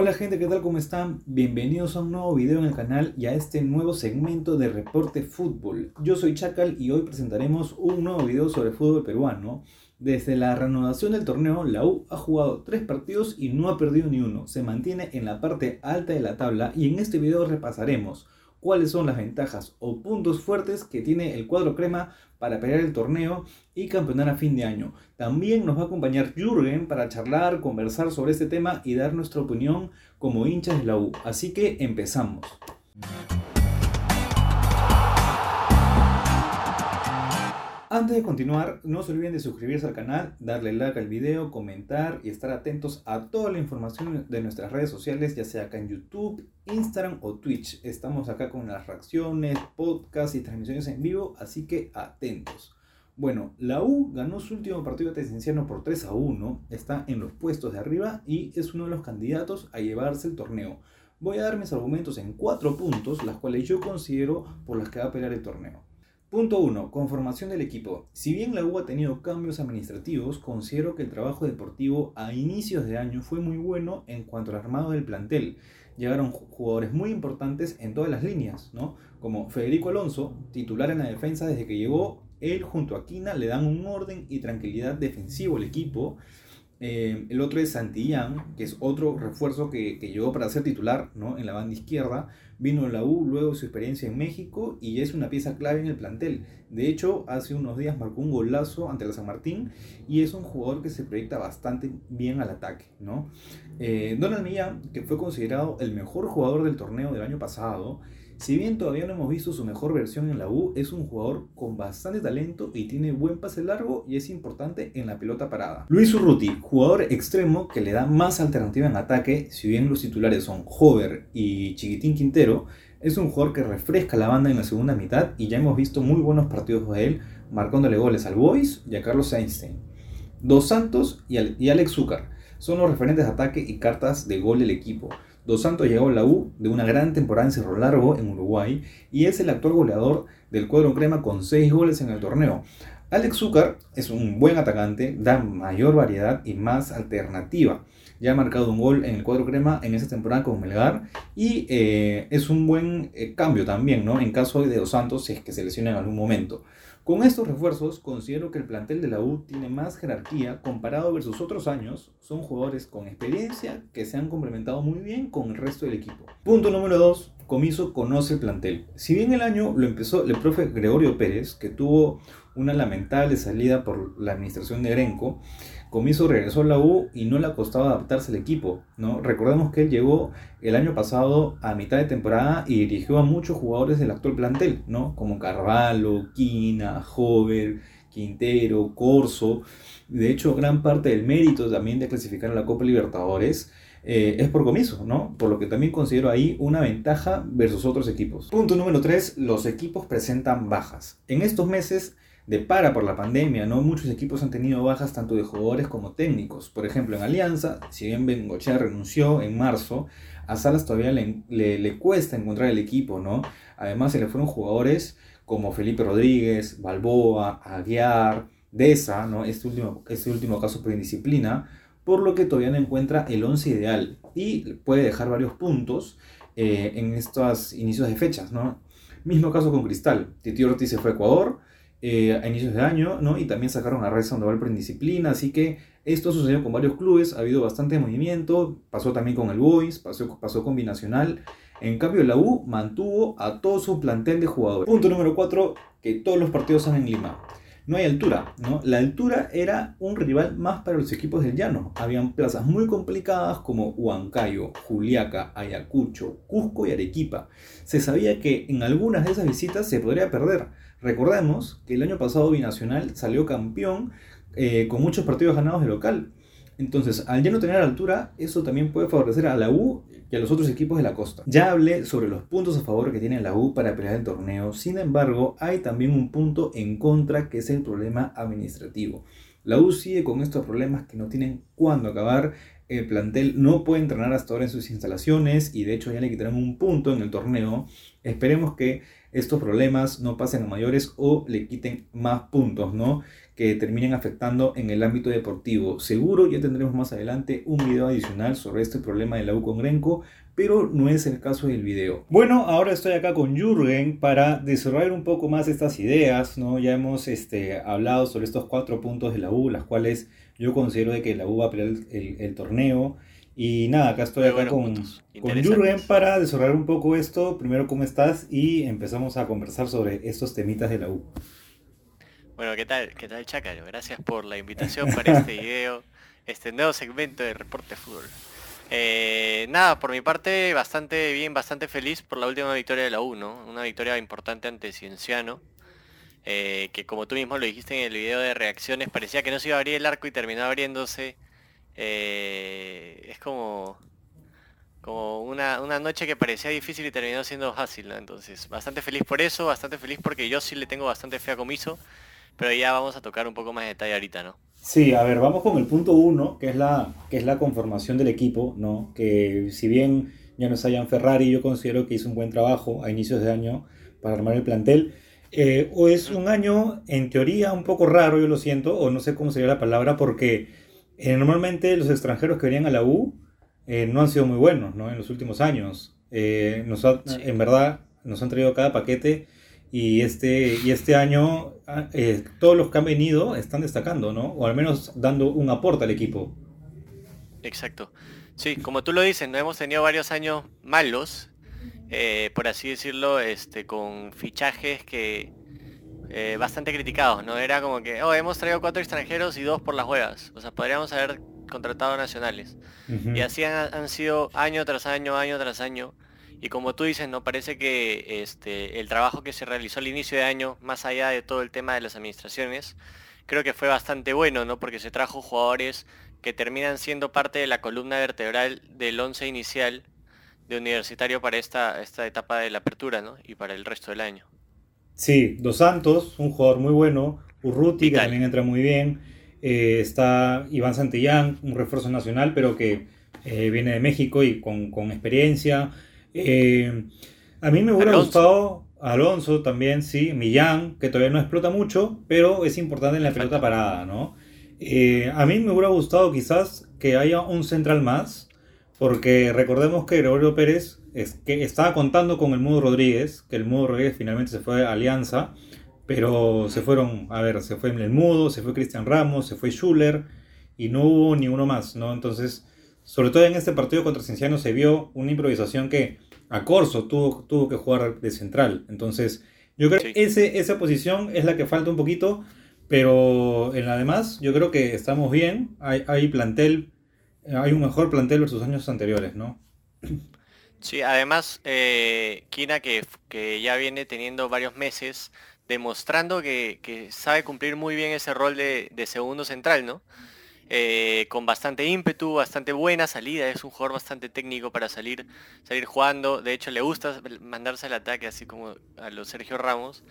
Hola gente, ¿qué tal? ¿Cómo están? Bienvenidos a un nuevo video en el canal y a este nuevo segmento de Reporte Fútbol. Yo soy Chacal y hoy presentaremos un nuevo video sobre fútbol peruano. Desde la reanudación del torneo, la U ha jugado tres partidos y no ha perdido ni uno. Se mantiene en la parte alta de la tabla y en este video repasaremos cuáles son las ventajas o puntos fuertes que tiene el cuadro crema para pelear el torneo y campeonar a fin de año. También nos va a acompañar Jürgen para charlar, conversar sobre este tema y dar nuestra opinión como hinchas de la U. Así que empezamos. Antes de continuar, no se olviden de suscribirse al canal, darle like al video, comentar y estar atentos a toda la información de nuestras redes sociales, ya sea acá en YouTube, Instagram o Twitch. Estamos acá con las reacciones, podcasts y transmisiones en vivo, así que atentos. Bueno, la U ganó su último partido de Tesenciano por 3 a 1, está en los puestos de arriba y es uno de los candidatos a llevarse el torneo. Voy a dar mis argumentos en cuatro puntos, las cuales yo considero por las que va a pelear el torneo. Punto 1. Conformación del equipo. Si bien la U ha tenido cambios administrativos, considero que el trabajo deportivo a inicios de año fue muy bueno en cuanto al armado del plantel. Llegaron jugadores muy importantes en todas las líneas, ¿no? Como Federico Alonso, titular en la defensa desde que llegó, él junto a Quina le dan un orden y tranquilidad defensivo al equipo. Eh, el otro es Santillán, que es otro refuerzo que, llegó para ser titular ¿no? en la banda izquierda. Vino en la U luego su experiencia en México y es una pieza clave en el plantel. De hecho, hace unos días marcó un golazo ante la San Martín y es un jugador que se proyecta bastante bien al ataque. ¿no? Eh, Donald Millán, que fue considerado el mejor jugador del torneo del año pasado, si bien todavía no hemos visto su mejor versión en la U, es un jugador con bastante talento y tiene buen pase largo y es importante en la pelota parada. Luis Urruti, jugador extremo que le da más alternativa en ataque, si bien los titulares son Hover y Chiquitín Quintero, es un jugador que refresca la banda en la segunda mitad y ya hemos visto muy buenos partidos de él, marcándole goles al Boys y a Carlos Einstein. Dos Santos y, Alex Zúcar son los referentes de ataque y cartas de gol del equipo. Dos Santos llegó a la U de una gran temporada en Cerro Largo, en Uruguay, y es el actual goleador del cuadro crema con 6 goles en el torneo. Alex Zúcar es un buen atacante, da mayor variedad y más alternativa. Ya ha marcado un gol en el cuadro crema en esa temporada con Melgar y eh, es un buen eh, cambio también, ¿no? En caso de Dos Santos, si es que se lesiona en algún momento. Con estos refuerzos, considero que el plantel de la U tiene más jerarquía comparado versus otros años. Son jugadores con experiencia que se han complementado muy bien con el resto del equipo. Punto número 2. Comiso conoce el plantel. Si bien el año lo empezó el profe Gregorio Pérez, que tuvo una lamentable salida por la administración de Grenco, Comiso regresó a la U y no le ha costado adaptarse al equipo. ¿no? Recordemos que él llegó el año pasado a mitad de temporada y dirigió a muchos jugadores del actual plantel, ¿no? como Carvalho, Quina, Hover, Quintero, Corso. De hecho, gran parte del mérito también de clasificar a la Copa Libertadores eh, es por comiso, ¿no? Por lo que también considero ahí una ventaja versus otros equipos. Punto número 3, los equipos presentan bajas. En estos meses de para por la pandemia, ¿no? Muchos equipos han tenido bajas tanto de jugadores como técnicos. Por ejemplo, en Alianza, si bien Bengochea renunció en marzo, a Salas todavía le, le, cuesta encontrar el equipo, ¿no? Además, se le fueron jugadores como Felipe Rodríguez, Balboa, Aguiar, Deza, ¿no? Este último, este último caso por indisciplina, por lo que todavía no encuentra el 11 ideal y puede dejar varios puntos eh, en estos inicios de fechas, ¿no? Mismo caso con Cristal. Titi Ortiz se fue a Ecuador, eh, a inicios de año, ¿no? Y también sacaron a Red Sandoval por indisciplina, así que esto sucedió con varios clubes, ha habido bastante movimiento, pasó también con el Boys, pasó, pasó con Binacional. En cambio, la U mantuvo a todo su plantel de jugadores. Punto número 4, que todos los partidos son en Lima. No hay altura, ¿no? La altura era un rival más para los equipos del llano. Habían plazas muy complicadas como Huancayo, Juliaca, Ayacucho, Cusco y Arequipa. Se sabía que en algunas de esas visitas se podría perder Recordemos que el año pasado Binacional salió campeón eh, con muchos partidos ganados de local. Entonces, al ya no tener altura, eso también puede favorecer a la U y a los otros equipos de la costa. Ya hablé sobre los puntos a favor que tiene la U para pelear el torneo, sin embargo, hay también un punto en contra que es el problema administrativo. La U sigue con estos problemas que no tienen cuándo acabar. El plantel no puede entrenar hasta ahora en sus instalaciones y de hecho ya le quitaron un punto en el torneo. Esperemos que estos problemas no pasen a mayores o le quiten más puntos, ¿no? Que terminen afectando en el ámbito deportivo. Seguro ya tendremos más adelante un video adicional sobre este problema de la U con Grenco, pero no es el caso del video. Bueno, ahora estoy acá con Jürgen para desarrollar un poco más estas ideas, ¿no? Ya hemos este, hablado sobre estos cuatro puntos de la U, las cuales yo considero de que la U va a pelear el, torneo. Y nada, acá estoy acá con, con Jürgen para desarrollar un poco esto. Primero, ¿cómo estás? Y empezamos a conversar sobre estos temitas de la U. Bueno, ¿qué tal? ¿Qué tal, Chácaro? Gracias por la invitación para este video, este nuevo segmento de Reporte Fútbol. Eh, nada, por mi parte, bastante bien, bastante feliz por la última victoria de la U, ¿no? Una victoria importante ante Cienciano, eh, que como tú mismo lo dijiste en el video de reacciones, parecía que no se iba a abrir el arco y terminó abriéndose. Eh, es como, como una, una, noche que parecía difícil y terminó siendo fácil, ¿no? Entonces, bastante feliz por eso, bastante feliz porque yo sí le tengo bastante fe a Comiso. Pero ya vamos a tocar un poco más de detalle ahorita, ¿no? Sí, a ver, vamos con el punto uno, que es la, que es la conformación del equipo, ¿no? Que si bien ya no hayan Ferrari, yo considero que hizo un buen trabajo a inicios de año para armar el plantel. Eh, o es un año, en teoría, un poco raro, yo lo siento, o no sé cómo sería la palabra, porque eh, normalmente los extranjeros que venían a la U eh, no han sido muy buenos, ¿no? En los últimos años. nos En verdad, nos han traído cada paquete y este, y este año ah, eh, todos los que han venido están destacando, ¿no? O al menos dando un aporte al equipo. Exacto. Sí, como tú lo dices, no hemos tenido varios años malos, eh, por así decirlo, este, con fichajes que eh, bastante criticados, ¿no? Era como que, oh, hemos traído cuatro extranjeros y dos por las huevas. O sea, podríamos haber contratado nacionales. Y así han sido año tras año, año tras año. Y como tú dices, no parece que este, el trabajo que se realizó al inicio de año, más allá de todo el tema de las administraciones, creo que fue bastante bueno, ¿no? Porque se trajo jugadores que terminan siendo parte de la columna vertebral del once inicial de universitario para esta, esta etapa de la apertura, ¿no? Y para el resto del año. Sí, Dos Santos, un jugador muy bueno, Urruti, que también entra muy bien, eh, está Iván Santillán, un refuerzo nacional, pero que eh, viene de México y con, con experiencia. Eh, a mí me hubiera gustado Alonso también, sí, Millán, que todavía no explota mucho, pero es importante en la pelota parada, ¿no? Eh, a mí me hubiera gustado quizás que haya un central más, porque recordemos que Gregorio Pérez es, que estaba contando con el Mudo Rodríguez, que el Mudo Rodríguez finalmente se fue a Alianza, pero se fueron, a ver, se fue el Mudo, se fue Cristian Ramos, se fue Schuller, y no hubo ni uno más, ¿no? Entonces sobre todo en este partido contra Cienciano se vio una improvisación que a Corso tuvo, tuvo que jugar de central. Entonces, yo creo que ese, esa posición es la que falta un poquito, pero en la demás yo creo que estamos bien. Hay, hay plantel, hay un mejor plantel versus años anteriores, ¿no? Sí, además, eh, Kina que, que, ya viene teniendo varios meses demostrando que, que sabe cumplir muy bien ese rol de, de segundo central, ¿no? Eh, con bastante ímpetu, bastante buena salida, es un jugador bastante técnico para salir, salir jugando, de hecho le gusta mandarse al ataque así como a los Sergio Ramos.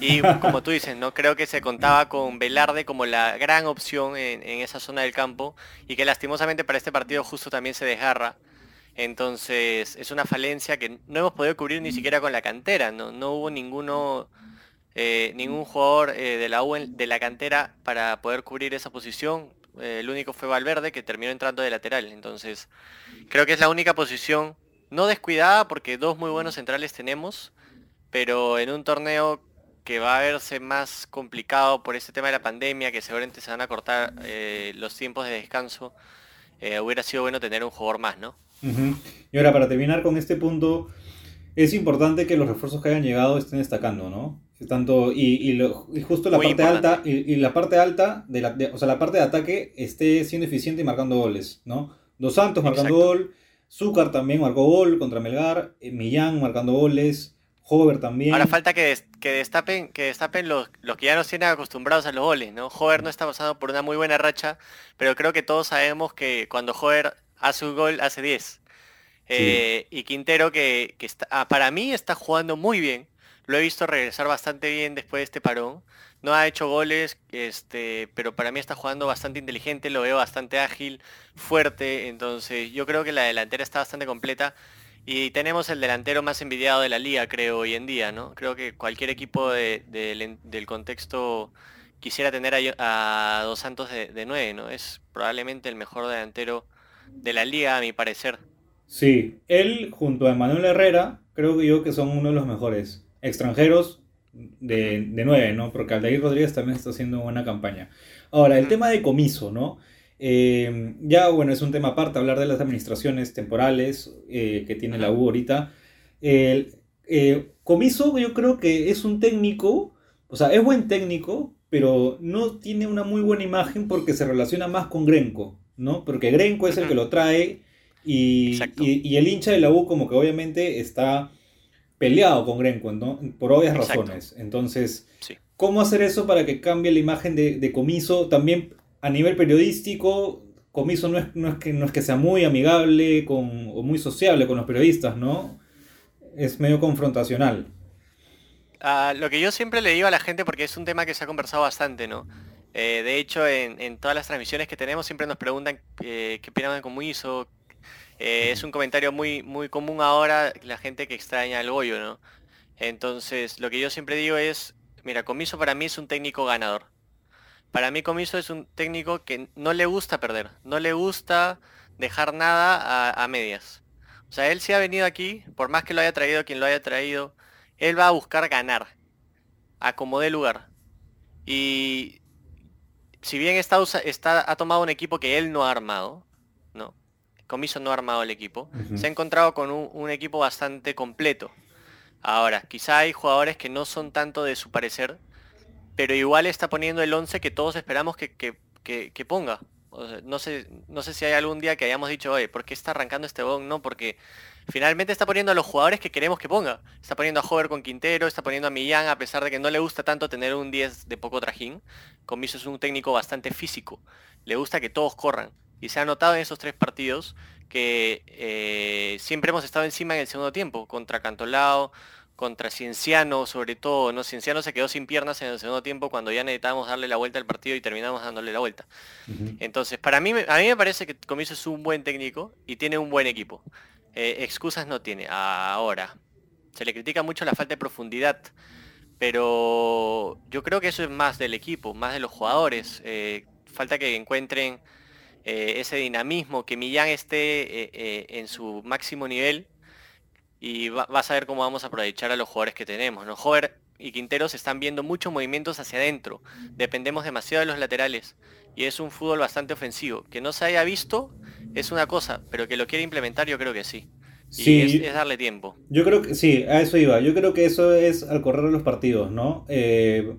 Y como tú dices, no creo que se contaba con Velarde como la gran opción en, esa zona del campo y que lastimosamente para este partido justo también se desgarra. Entonces es una falencia que no hemos podido cubrir ni siquiera con la cantera, no, no hubo ninguno... Eh, ningún jugador eh, de la de la cantera para poder cubrir esa posición el único fue Valverde que terminó entrando de lateral. Entonces, creo que es la única posición no descuidada porque dos muy buenos centrales tenemos, pero en un torneo que va a verse más complicado por este tema de la pandemia, que seguramente se van a cortar eh, los tiempos de descanso, eh, hubiera sido bueno tener un jugador más, ¿no? Y ahora, para terminar con este punto, es importante que los refuerzos que hayan llegado estén destacando, ¿no? Tanto, y, y, justo la parte alta, y, la parte alta, de la, o sea, la parte de ataque esté siendo eficiente y marcando goles, ¿no? Dos Santos marcando gol, Zúcar también marcó gol contra Melgar, eh, Millán marcando goles, Hover también. Ahora falta que, que destapen, que destapen los, los que ya nos tienen acostumbrados a los goles, ¿no? Hover no está pasando por una muy buena racha, pero creo que todos sabemos que cuando Hover hace un gol, hace 10. Eh, y Quintero, que, que está, ah, para mí está jugando muy bien lo he visto regresar bastante bien después de este parón. No ha hecho goles, este, pero para mí está jugando bastante inteligente, lo veo bastante ágil, fuerte. Entonces yo creo que la delantera está bastante completa. Y tenemos el delantero más envidiado de la liga, creo, hoy en día, ¿no? Creo que cualquier equipo del contexto quisiera tener a, Dos Santos de, de 9, ¿no? Es probablemente el mejor delantero de la liga, a mi parecer. Sí, él junto a Manuel Herrera, creo que yo que son uno de los mejores extranjeros de, de 9, ¿no? Porque Aldair Rodríguez también está haciendo buena campaña. Ahora, el tema de comiso, ¿no? Eh, ya, bueno, es un tema aparte hablar de las administraciones temporales eh, que tiene la U ahorita. El, eh, comiso yo creo que es un técnico, o sea, es buen técnico, pero no tiene una muy buena imagen porque se relaciona más con Grenco, ¿no? Porque Grenco es el que lo trae y, y, el hincha de la U como que obviamente está peleado con Grenco, ¿no? Por obvias razones. Entonces, ¿cómo hacer eso para que cambie la imagen de, de Comiso? También a nivel periodístico, Comiso no es, no es, que, no es que sea muy amigable con, o muy sociable con los periodistas, ¿no? Es medio confrontacional. Ah, lo que yo siempre le digo a la gente, porque es un tema que se ha conversado bastante, ¿no? Eh, de hecho, en, todas las transmisiones que tenemos siempre nos preguntan eh, qué opinan de Comiso. Eh, es un comentario muy, muy común ahora, la gente que extraña al Goyo, ¿no? Entonces, lo que yo siempre digo es, mira, Comiso para mí es un técnico ganador. Para mí Comiso es un técnico que no le gusta perder, no le gusta dejar nada a, medias. O sea, él sí ha venido aquí, por más que lo haya traído quien lo haya traído, él va a buscar ganar, a como dé lugar. Y si bien está, está, ha tomado un equipo que él no ha armado. Comiso no ha armado el equipo, se ha encontrado con un, un, equipo bastante completo. Ahora, quizá hay jugadores que no son tanto de su parecer, pero igual está poniendo el 11 que todos esperamos que, ponga. no, sé, no sé si hay algún día que hayamos dicho, oye, ¿por qué está arrancando este bon? No, porque finalmente está poniendo a los jugadores que queremos que ponga. Está poniendo a Hover con Quintero, está poniendo a Millán, a pesar de que no le gusta tanto tener un 10 de poco trajín. Comiso es un técnico bastante físico. Le gusta que todos corran. Y se ha notado en esos tres partidos que eh, siempre hemos estado encima en el segundo tiempo, contra Cantolao, contra Cienciano, sobre todo, ¿no? Cienciano se quedó sin piernas en el segundo tiempo cuando ya necesitábamos darle la vuelta al partido y terminamos dándole la vuelta. Entonces, para mí, a mí me parece que Comiso es un buen técnico y tiene un buen equipo. Eh, excusas no tiene. Ahora, se le critica mucho la falta de profundidad, pero yo creo que eso es más del equipo, más de los jugadores. Eh, falta que encuentren eh, ese dinamismo, que Millán esté en su máximo nivel y vas a ver cómo vamos a aprovechar a los jugadores que tenemos. ¿no? Jover y Quinteros están viendo muchos movimientos hacia adentro. Dependemos demasiado de los laterales. Y es un fútbol bastante ofensivo. Que no se haya visto es una cosa, pero que lo quiere implementar yo creo que sí. Y es, darle tiempo. Yo creo que sí, a eso iba. Yo creo que eso es al correr de los partidos, ¿no? Eh,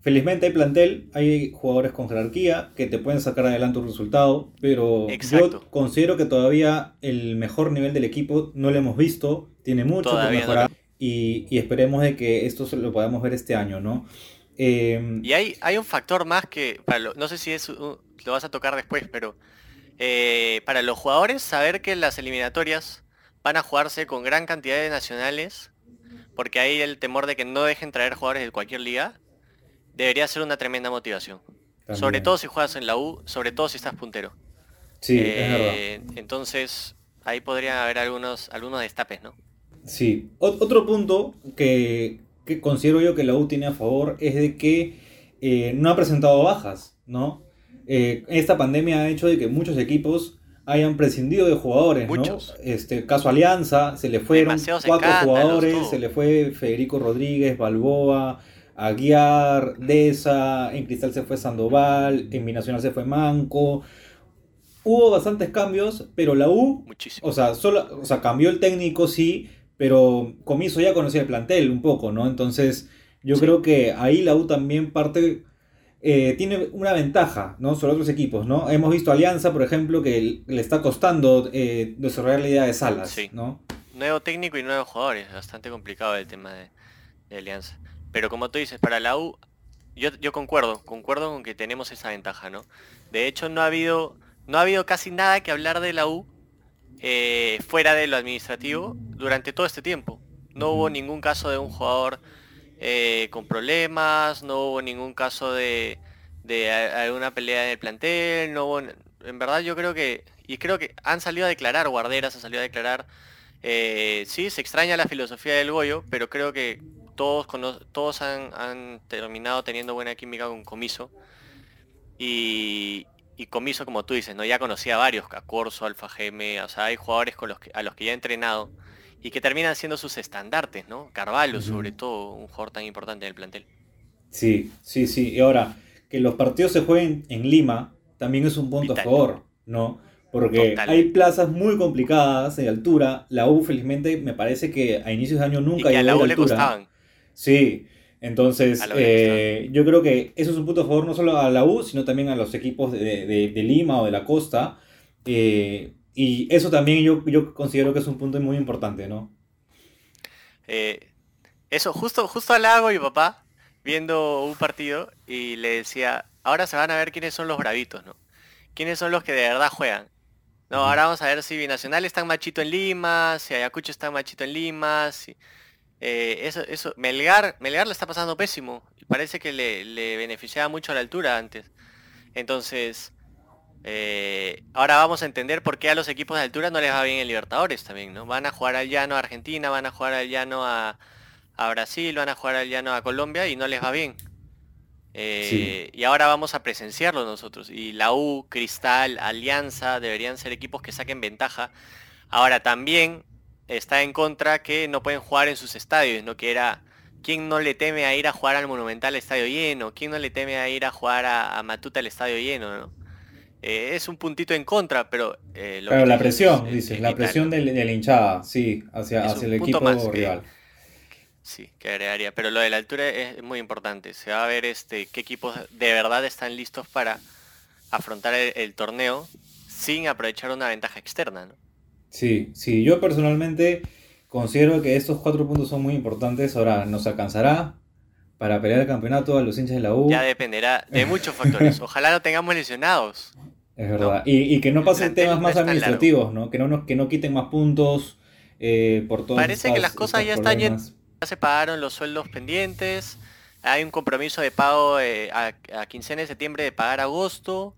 Felizmente hay plantel, hay jugadores con jerarquía que te pueden sacar adelante un resultado, pero yo considero que todavía el mejor nivel del equipo no lo hemos visto, tiene mucho que mejorar y, esperemos de que esto lo podamos ver este año, ¿no? Em, y hay, hay un factor más que, no sé si es, lo vas a tocar después, pero eh, para los jugadores saber que las eliminatorias van a jugarse con gran cantidad de nacionales, porque hay el temor de que no dejen traer jugadores de cualquier liga, debería ser una tremenda motivación. Sobre todo si juegas en la U, sobre todo si estás puntero. Sí, es eh, verdad. Entonces, ahí podrían haber algunos, algunos destapes, ¿no? Sí. otro punto que, considero yo que la U tiene a favor es de que eh, no ha presentado bajas, ¿no? Eh, esta pandemia ha hecho de que muchos equipos hayan prescindido de jugadores, muchos. ¿no? Este, caso Alianza, se le fueron cuatro jugadores, se le fue Federico Rodríguez, Balboa, Aguiar, Deza, en Cristal se fue Sandoval, en Binacional se fue Manco. Hubo bastantes cambios, pero la U, o sea, solo, o sea, cambió el técnico, sí, pero Comiso ya conocía el plantel un poco, ¿no? Entonces, yo creo que ahí la U también parte, eh, tiene una ventaja, ¿no? Sobre otros equipos, ¿no? Hemos visto Alianza, por ejemplo, que le está costando eh, desarrollar la idea de Salas, ¿no? Nuevo técnico y nuevos jugadores, bastante complicado el tema de Alianza. Pero como tú dices, para la U, yo, yo concuerdo, concuerdo con que tenemos esa ventaja, ¿no? De hecho, no ha habido, no ha habido casi nada que hablar de la U eh, fuera de lo administrativo durante todo este tiempo. No hubo ningún caso de un jugador eh, con problemas, no hubo ningún caso de, de alguna pelea en el plantel, no hubo... En verdad yo creo que, y creo que han salido a declarar, Guarderas ha salido a declarar, eh, sí, se extraña la filosofía del Goyo, pero creo que todos, todos han, terminado teniendo buena química con Comiso. Y, y Comiso, como tú dices, ¿no? ya conocía a varios, a Corso, Alfa Gm, o sea, hay jugadores con los que, a los que ya ha entrenado y que terminan siendo sus estandartes, ¿no? Carvalho, sobre todo, un jugador tan importante en el plantel. Sí, sí, sí. Y ahora, que los partidos se jueguen en Lima también es un punto a favor, ¿no? Porque hay plazas muy complicadas de altura. La U, felizmente, me parece que a inicios de año nunca y a la U le costaban. Sí, entonces eh, yo creo que eso es un punto a favor no solo a la U, sino también a los equipos de, Lima o de la costa. Eh, y eso también yo, yo considero que es un punto muy importante, ¿no? Eh, eso, justo, justo hago mi papá viendo un partido y le decía, ahora se van a ver quiénes son los bravitos, ¿no? ¿Quiénes son los que de verdad juegan? No, ahora vamos a ver si Binacional está machito en Lima, si Ayacucho está machito en Lima, si... Eh, eso, eso, Melgar, Melgar le está pasando pésimo. Y parece que le, le beneficiaba mucho a la altura antes. Entonces, eh, ahora vamos a entender por qué a los equipos de altura no les va bien en Libertadores también, ¿no? Van a jugar al llano a Argentina, van a jugar al llano a, Brasil, van a jugar al llano a Colombia y no les va bien. Eh, y ahora vamos a presenciarlo nosotros. Y la U, Cristal, Alianza deberían ser equipos que saquen ventaja. Ahora también está en contra que no pueden jugar en sus estadios, ¿no? Que era, ¿quién no le teme a ir a jugar al Monumental estadio lleno? ¿Quién no le teme a ir a jugar a, a Matuta el estadio lleno, ¿no? Eh, es un puntito en contra, pero... Eh, la presión, dices, la presión de, la hinchada, sí, hacia, hacia el equipo rival. sí, que agregaría. Pero lo de la altura es muy importante. Se va a ver este qué equipos de verdad están listos para afrontar el, torneo sin aprovechar una ventaja externa, ¿no? Sí, sí, yo personalmente considero que estos cuatro puntos son muy importantes. Ahora, ¿nos alcanzará para pelear el campeonato a los hinchas de la U? Ya dependerá de muchos factores. Ojalá no tengamos lesionados. Es verdad. Y, que no pasen temas más administrativos, ¿no? Que no, que no quiten más puntos eh, por todos Parece que las cosas ya están ya se pagaron los sueldos pendientes. Hay un compromiso de pago eh, a, a, quincena de septiembre de pagar agosto.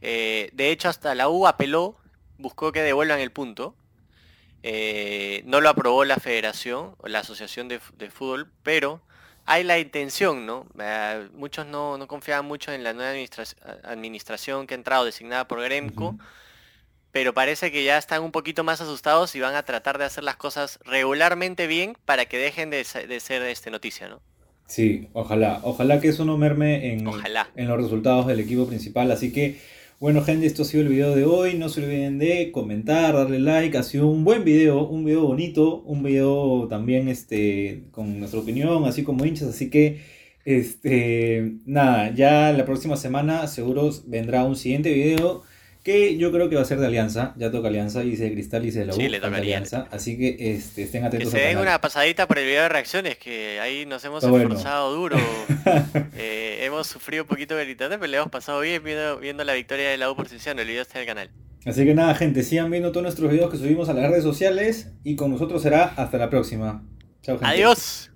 Eh, de hecho, hasta la U apeló, buscó que devuelvan el punto. no lo aprobó la federación, la asociación de, de fútbol, pero hay la intención, ¿no? Eh, muchos no, no, confiaban mucho en la nueva administración que ha entrado designada por Gremco, pero parece que ya están un poquito más asustados y van a tratar de hacer las cosas regularmente bien para que dejen de, ser este, noticia, ¿no? Sí, ojalá, ojalá que eso no merme en, en los resultados del equipo principal, así que bueno gente, esto ha sido el video de hoy. No se olviden de comentar, darle like. Ha sido un buen video, un video bonito, un video también este, con nuestra opinión, así como hinchas. Así que, este, nada, ya la próxima semana seguro vendrá un siguiente video que yo creo que va a ser de Alianza, ya toca Alianza, y de Cristal y de la U. Sí, le toca Alianza. Así que este, estén atentos. Que se den una pasadita por el video de reacciones, que ahí nos hemos esforzado duro. Eh, hemos sufrido un poquito de pero le hemos pasado bien viendo, la victoria de la U por sesión. El video está en el canal. Así que nada, gente, sigan viendo todos nuestros videos que subimos a las redes sociales y con nosotros será hasta la próxima. Chao, gente. Adiós.